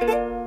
夢見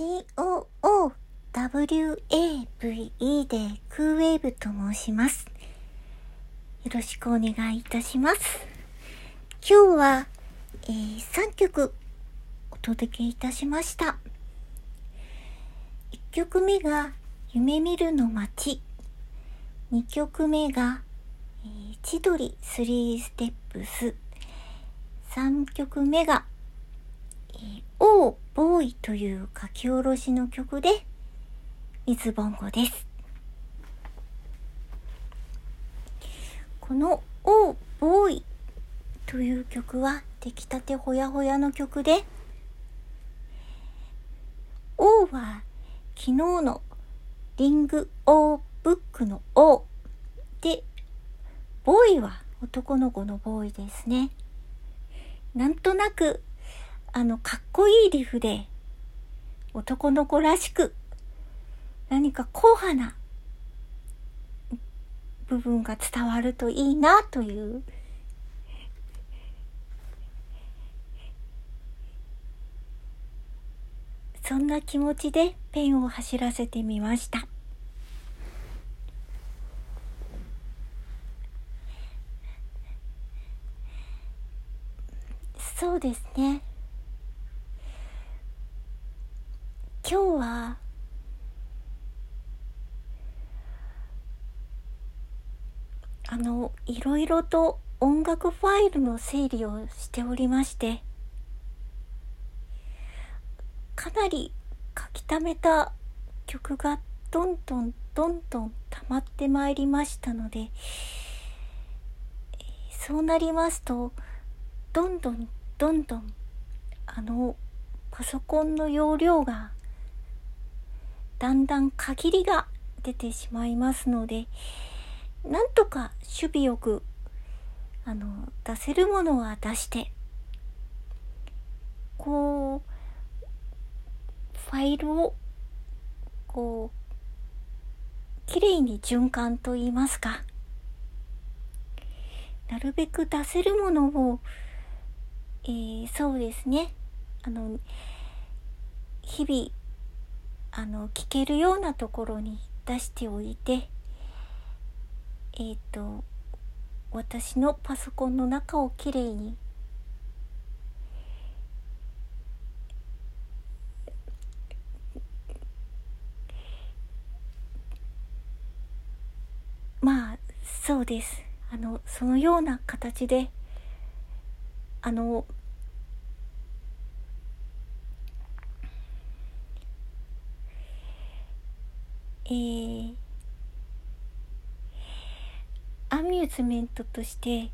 COOWAVE でクーウェーブと申します。よろしくお願いいたします。今日は、えー3曲お届けいたしました。1曲目が夢見るの街。2曲目が、えー千鳥3ステップス。3曲目が、えー、オーボーイという書き下ろしの曲で、水ボンゴです。このオーボーイという曲は出来たてほやほやの曲で、オーは昨日のリングオーブックのオーで、ボーイは男の子のボーイですね。なんとなく、あの、かっこいいリフで、男の子らしく、何か硬派な部分が伝わるといいなという、そんな気持ちでペンを走らせてみました。そうですね。今日は、あの、いろいろと音楽ファイルの整理をしておりまして、かなり書き溜めた曲がどんどんどんどん溜まってまいりましたので、そうなりますと、どんどんどんどんあのパソコンの容量がだんだん限りが出てしまいますのでなんとか守備よくあの出せるものは出してこうファイルをこうきれいに循環といいますかなるべく出せるものをえーそうですね。あの日々あの聞けるようなところに出しておいてえっ、と私のパソコンの中をきれいにまあそうです。あのそのような形であのえー、アミューズメントとして、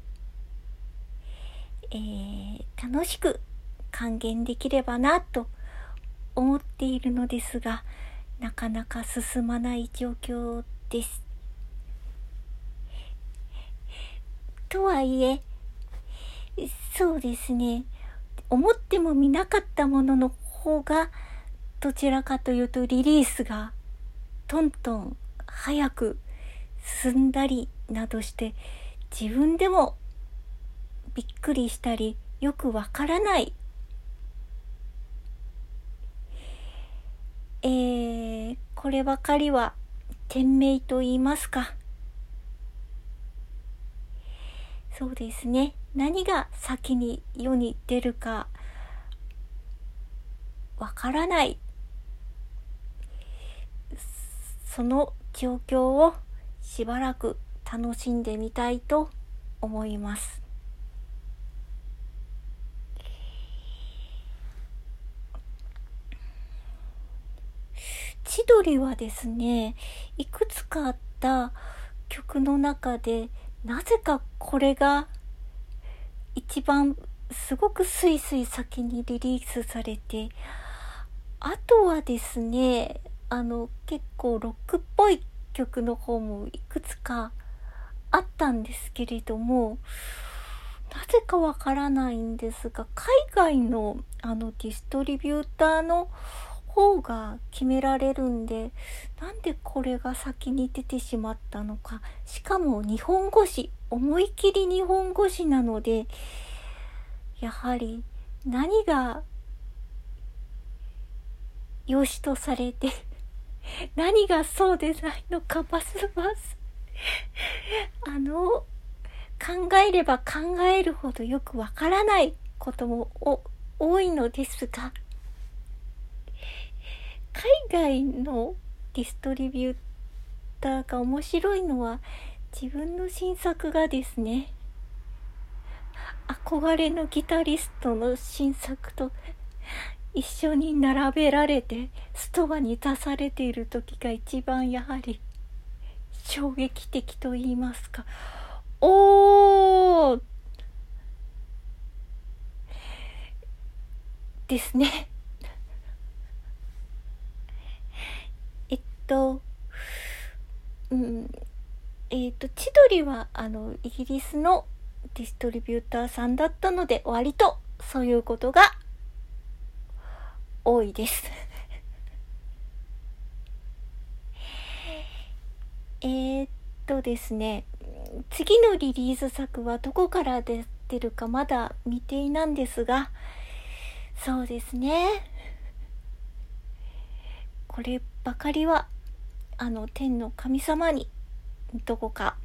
えー楽しく還元できればなと思っているのですがなかなか進まない状況です。とはいえそうですね思ってもみなかったものの方がどちらかというとリリースがトントン早く進んだりなどして自分でもびっくりしたりよくわからない。えー、こればかりは天命と言いますか。そうですね。何が先に世に出るかわからない。その状況をしばらく楽しんでみたいと思います。千鳥はですねいくつかあった曲の中でなぜかこれが一番すごくスイスイ先にリリースされてあとはですねあの結構ロックっぽい曲の方もいくつかあったんですけれどもなぜかわからないんですが海外のあのディストリビューターの方が決められるんでなんでこれが先に出てしまったのか。しかも日本語詞思い切り日本語詞なのでやはり何が良しとされて、何がそうでないのかますます。あの、考えれば考えるほどよくわからないことも多いのですが、海外のディストリビューターが面白いのは自分の新作がですね、憧れのギタリストの新作と一緒に並べられてストアに出されている時が一番やはり衝撃的と言いますか。おー!ですね。えっとうんえっと千鳥はあのイギリスのディストリビューターさんだったので割とそういうことが多いです。え、っとですね次のリリース作はどこから出てるかまだ未定なんですがそうですね。こればかりはあの天の神様にどこか